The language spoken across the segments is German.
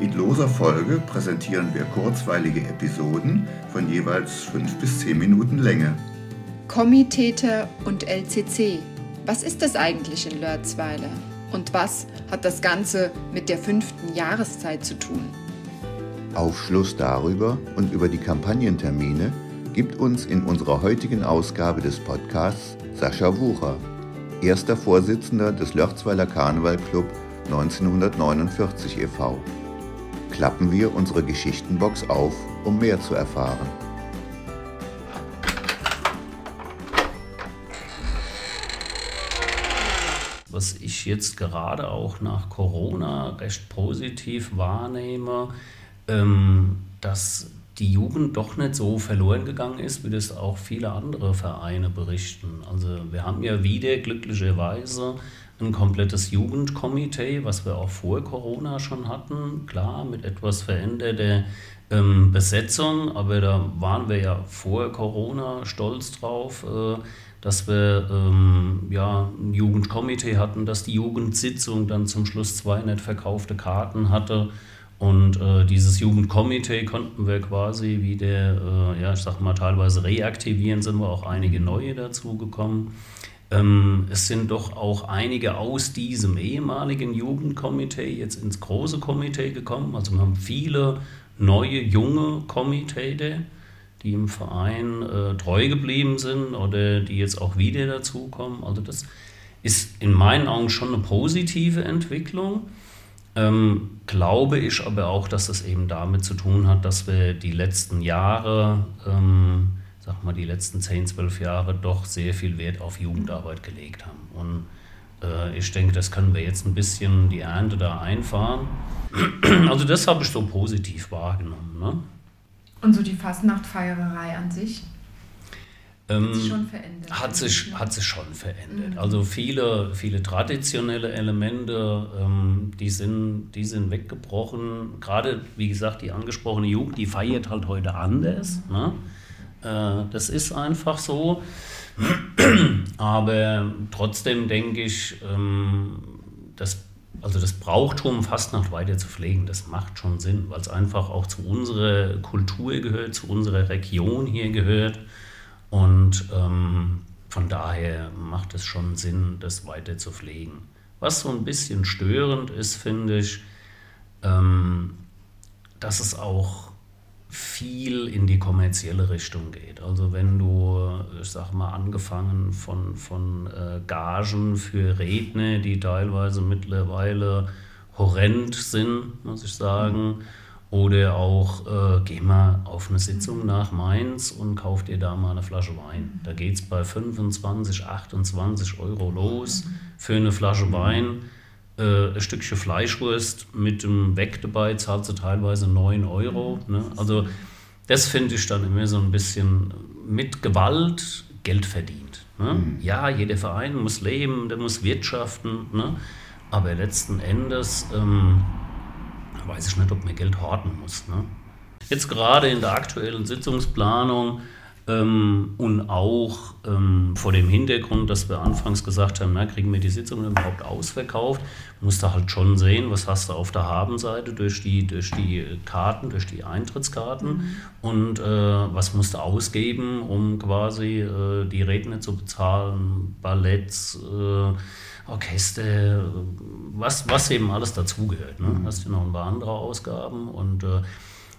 In loser Folge präsentieren wir kurzweilige Episoden von jeweils 5 bis 10 Minuten Länge. Kommitäter und LCC. Was ist das eigentlich in Lörzweiler? Und was hat das Ganze mit der fünften Jahreszeit zu tun? Aufschluss darüber und über die Kampagnentermine gibt uns in unserer heutigen Ausgabe des Podcasts Sascha Wucher, erster Vorsitzender des Lörzweiler Karneval Club 1949 e.V klappen wir unsere Geschichtenbox auf, um mehr zu erfahren. Was ich jetzt gerade auch nach Corona recht positiv wahrnehme, ähm, dass die Jugend doch nicht so verloren gegangen ist, wie das auch viele andere Vereine berichten. Also wir haben ja wieder glücklicherweise ein komplettes Jugendkomitee, was wir auch vor Corona schon hatten, klar mit etwas veränderter ähm, Besetzung, aber da waren wir ja vor Corona stolz drauf, äh, dass wir ähm, ja, ein Jugendkomitee hatten, dass die Jugendsitzung dann zum Schluss zwei nicht verkaufte Karten hatte. Und äh, dieses Jugendkomitee konnten wir quasi wieder, äh, ja, ich sag mal, teilweise reaktivieren, sind wir auch einige neue dazugekommen. Ähm, es sind doch auch einige aus diesem ehemaligen Jugendkomitee jetzt ins große Komitee gekommen. Also wir haben viele neue, junge Komiteete, die im Verein äh, treu geblieben sind oder die jetzt auch wieder dazukommen. Also das ist in meinen Augen schon eine positive Entwicklung. Ähm, glaube ich aber auch, dass das eben damit zu tun hat, dass wir die letzten Jahre ähm, sag mal, die letzten 10, 12 Jahre doch sehr viel Wert auf Jugendarbeit gelegt haben. Und äh, ich denke, das können wir jetzt ein bisschen die Ernte da einfahren. Also das habe ich so positiv wahrgenommen. Ne? Und so die Fastnachtfeiererei an sich? Ähm, hat sich schon verändert. Hat sich, hat sich schon verändert. Mhm. Also viele, viele traditionelle Elemente, ähm, die, sind, die sind weggebrochen. Gerade, wie gesagt, die angesprochene Jugend, die feiert halt heute anders. Mhm. Ne? Äh, das ist einfach so. Aber trotzdem denke ich, ähm, das, also das Brauchtum Fastnacht weiter zu pflegen, das macht schon Sinn, weil es einfach auch zu unserer Kultur gehört, zu unserer Region hier gehört. Und ähm, von daher macht es schon Sinn, das weiter zu pflegen. Was so ein bisschen störend ist, finde ich, ähm, dass es auch viel in die kommerzielle Richtung geht. Also wenn du, ich sag mal, angefangen von, von äh, Gagen für Redner, die teilweise mittlerweile horrend sind, muss ich sagen, oder auch, äh, geh mal auf eine Sitzung nach Mainz und kauf dir da mal eine Flasche Wein. Da geht es bei 25, 28 Euro los für eine Flasche Wein äh, ein Stückchen Fleischwurst mit dem Weg dabei zahlst du teilweise 9 Euro. Ne? Also das finde ich dann immer so ein bisschen mit Gewalt Geld verdient. Ne? Mhm. Ja, jeder Verein muss leben, der muss wirtschaften, ne? aber letzten Endes ähm, weiß ich nicht, ob man Geld horten muss. Ne? Jetzt gerade in der aktuellen Sitzungsplanung ähm, und auch ähm, vor dem Hintergrund, dass wir anfangs gesagt haben, na, kriegen wir die Sitzungen überhaupt ausverkauft, musst du halt schon sehen, was hast du auf der Habenseite durch die, durch die Karten, durch die Eintrittskarten mhm. und äh, was musst du ausgeben, um quasi äh, die Redner zu bezahlen, Balletts, äh, Orchester, was, was eben alles dazugehört. Ne? Mhm. Hast du noch ein paar andere Ausgaben und äh,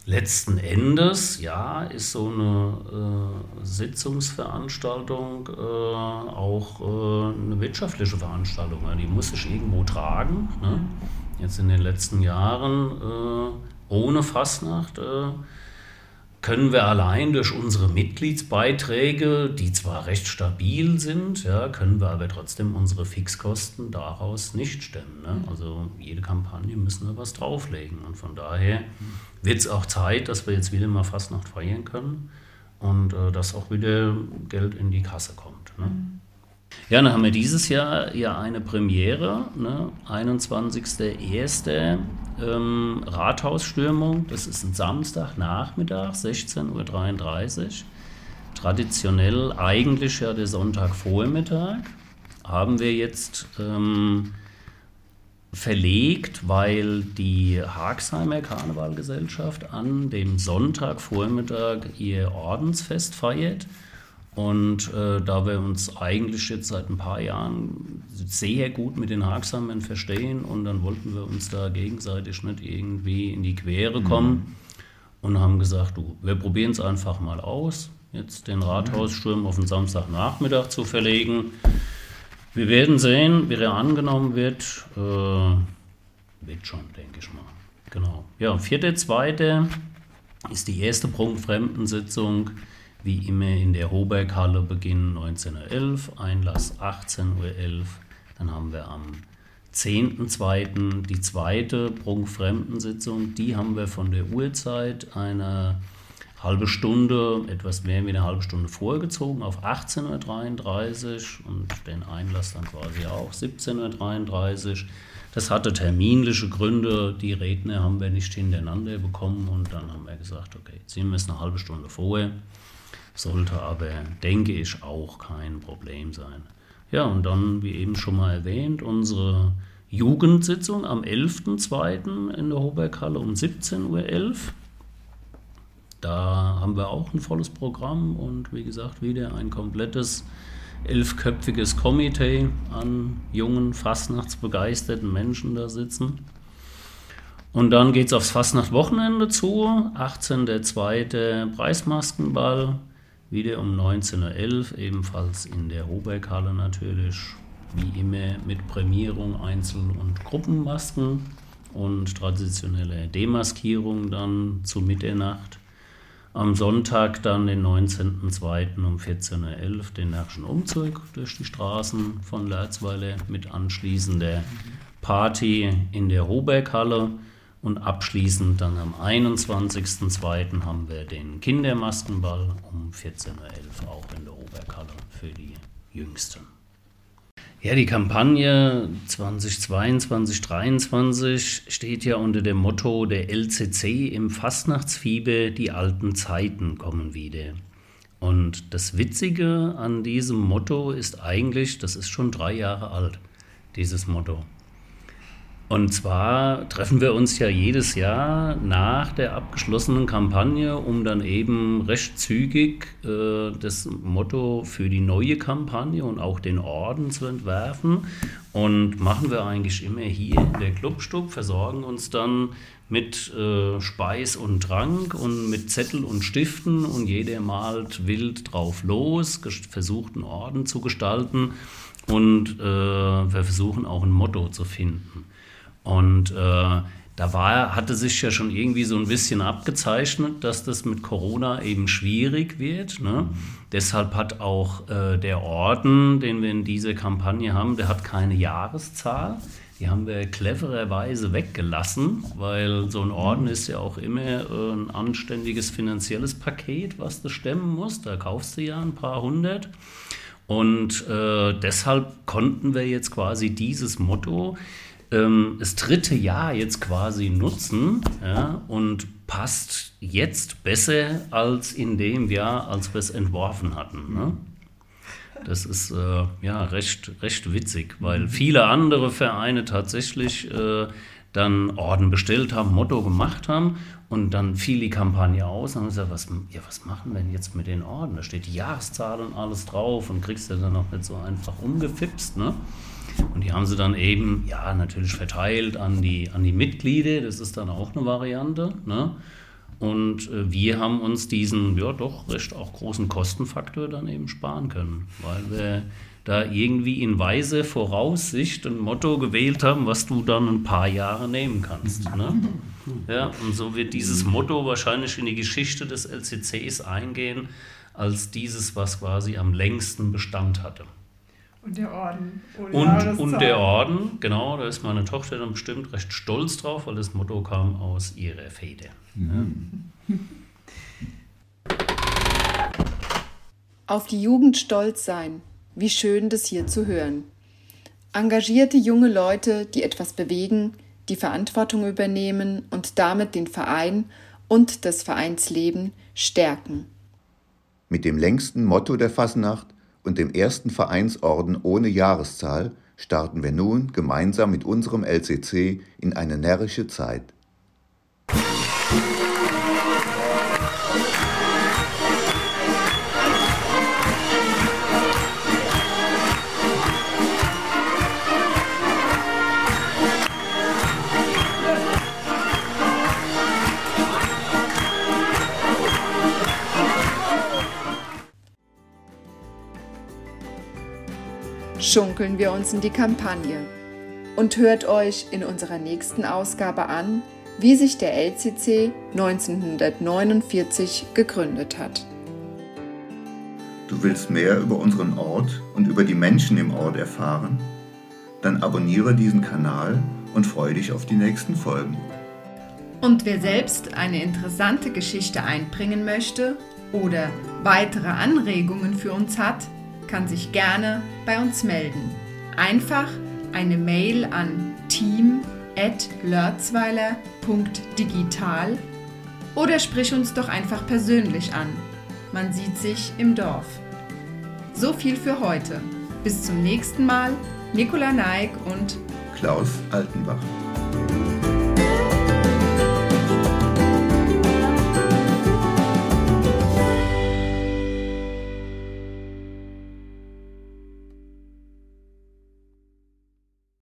Letzten Endes, ja, ist so eine äh, Sitzungsveranstaltung äh, auch äh, eine wirtschaftliche Veranstaltung. Die muss sich irgendwo tragen. Ne? Jetzt in den letzten Jahren äh, ohne Fastnacht äh, können wir allein durch unsere Mitgliedsbeiträge, die zwar recht stabil sind, ja, können wir aber trotzdem unsere Fixkosten daraus nicht stemmen. Ne? Also jede Kampagne müssen wir was drauflegen. Und von daher wird es auch Zeit, dass wir jetzt wieder mal Fastnacht feiern können und äh, dass auch wieder Geld in die Kasse kommt. Ne? Mhm. Ja, dann haben wir dieses Jahr ja eine Premiere, ne? 21.01. Ähm, Rathausstürmung. Das ist ein Samstagnachmittag, 16.33 Uhr. Traditionell eigentlich ja der Sonntagvormittag. Haben wir jetzt ähm, verlegt, weil die Haagheimer Karnevalgesellschaft an dem Sonntagvormittag ihr Ordensfest feiert. Und äh, da wir uns eigentlich jetzt seit ein paar Jahren sehr gut mit den Haagsamern verstehen und dann wollten wir uns da gegenseitig nicht irgendwie in die Quere mhm. kommen mhm. und haben gesagt, du, wir probieren es einfach mal aus, jetzt den Rathaussturm auf den Samstagnachmittag zu verlegen. Wir werden sehen, wie der angenommen wird. Äh, wird schon, denke ich mal. Genau. Ja, vierte, zweite ist die erste Prunkfremdensitzung. Fremdensitzung wie immer in der Hoberghalle Beginn 19.11 Uhr, Einlass 18.11 Uhr. Dann haben wir am 10.2. die zweite Prunkfremdensitzung. Die haben wir von der Uhrzeit eine halbe Stunde, etwas mehr wie eine halbe Stunde vorgezogen auf 18.33 Uhr und den Einlass dann quasi auch 17.33 Uhr. Das hatte terminliche Gründe, die Redner haben wir nicht hintereinander bekommen und dann haben wir gesagt, okay, ziehen wir es eine halbe Stunde vorher sollte aber, denke ich, auch kein Problem sein. Ja, und dann, wie eben schon mal erwähnt, unsere Jugendsitzung am 11.02. in der Hoberghalle um 17.11 Uhr. Da haben wir auch ein volles Programm und wie gesagt wieder ein komplettes elfköpfiges Komitee an jungen, fastnachtsbegeisterten Menschen da sitzen. Und dann geht es aufs Fastnachtwochenende zu, 18.02. Preismaskenball, wieder um 19.11 Uhr, ebenfalls in der Hoberghalle natürlich, wie immer mit Prämierung Einzel- und Gruppenmasken und traditionelle Demaskierung dann zu Mitternacht. Am Sonntag dann den 19.02. um 14.11 Uhr den Närrischen Umzug durch die Straßen von Lerzweiler mit anschließender Party in der Hoberghalle. Und abschließend dann am 21.02. haben wir den Kindermaskenball um 14.11 Uhr auch in der Oberkalle für die Jüngsten. Ja, die Kampagne 2022-2023 steht ja unter dem Motto der LCC im Fastnachtsfieber, die alten Zeiten kommen wieder. Und das Witzige an diesem Motto ist eigentlich, das ist schon drei Jahre alt, dieses Motto. Und zwar treffen wir uns ja jedes Jahr nach der abgeschlossenen Kampagne, um dann eben recht zügig äh, das Motto für die neue Kampagne und auch den Orden zu entwerfen. Und machen wir eigentlich immer hier in der Clubstub, versorgen uns dann mit äh, Speis und Trank und mit Zettel und Stiften und jeder malt wild drauf los, versucht einen Orden zu gestalten und äh, wir versuchen auch ein Motto zu finden. Und äh, da war, hatte sich ja schon irgendwie so ein bisschen abgezeichnet, dass das mit Corona eben schwierig wird. Ne? Deshalb hat auch äh, der Orden, den wir in dieser Kampagne haben, der hat keine Jahreszahl. Die haben wir clevererweise weggelassen, weil so ein Orden ist ja auch immer äh, ein anständiges finanzielles Paket, was du stemmen musst. Da kaufst du ja ein paar hundert. Und äh, deshalb konnten wir jetzt quasi dieses Motto ähm, das dritte Jahr jetzt quasi nutzen ja, und passt jetzt besser als in dem Jahr, als wir es entworfen hatten. Ne? Das ist äh, ja recht, recht witzig, weil viele andere Vereine tatsächlich äh, dann Orden bestellt haben, Motto gemacht haben und dann fiel die Kampagne aus und haben gesagt, was, ja, was machen wir denn jetzt mit den Orden? Da steht die Jahreszahl und alles drauf und kriegst du dann noch nicht so einfach umgefipst. Ne? Und die haben sie dann eben, ja, natürlich verteilt an die, an die Mitglieder, das ist dann auch eine Variante. Ne? Und äh, wir haben uns diesen, ja doch, recht auch großen Kostenfaktor dann eben sparen können, weil wir da irgendwie in weise Voraussicht ein Motto gewählt haben, was du dann ein paar Jahre nehmen kannst. Ne? Ja, und so wird dieses Motto wahrscheinlich in die Geschichte des LCCs eingehen, als dieses, was quasi am längsten Bestand hatte. Und der Orden. Und, und der Orden, genau, da ist meine Tochter dann bestimmt recht stolz drauf, weil das Motto kam aus ihrer Feder. Auf die Jugend stolz sein. Wie schön, das hier zu hören. Engagierte junge Leute, die etwas bewegen, die Verantwortung übernehmen und damit den Verein und das Vereinsleben stärken. Mit dem längsten Motto der Fasnacht und dem ersten Vereinsorden ohne Jahreszahl starten wir nun gemeinsam mit unserem LCC in eine närrische Zeit. Schunkeln wir uns in die Kampagne und hört euch in unserer nächsten Ausgabe an, wie sich der LCC 1949 gegründet hat. Du willst mehr über unseren Ort und über die Menschen im Ort erfahren? Dann abonniere diesen Kanal und freue dich auf die nächsten Folgen. Und wer selbst eine interessante Geschichte einbringen möchte oder weitere Anregungen für uns hat, kann sich gerne bei uns melden. Einfach eine Mail an team.lörzweiler.digital oder sprich uns doch einfach persönlich an. Man sieht sich im Dorf. So viel für heute. Bis zum nächsten Mal. Nicola Neig und Klaus Altenbach.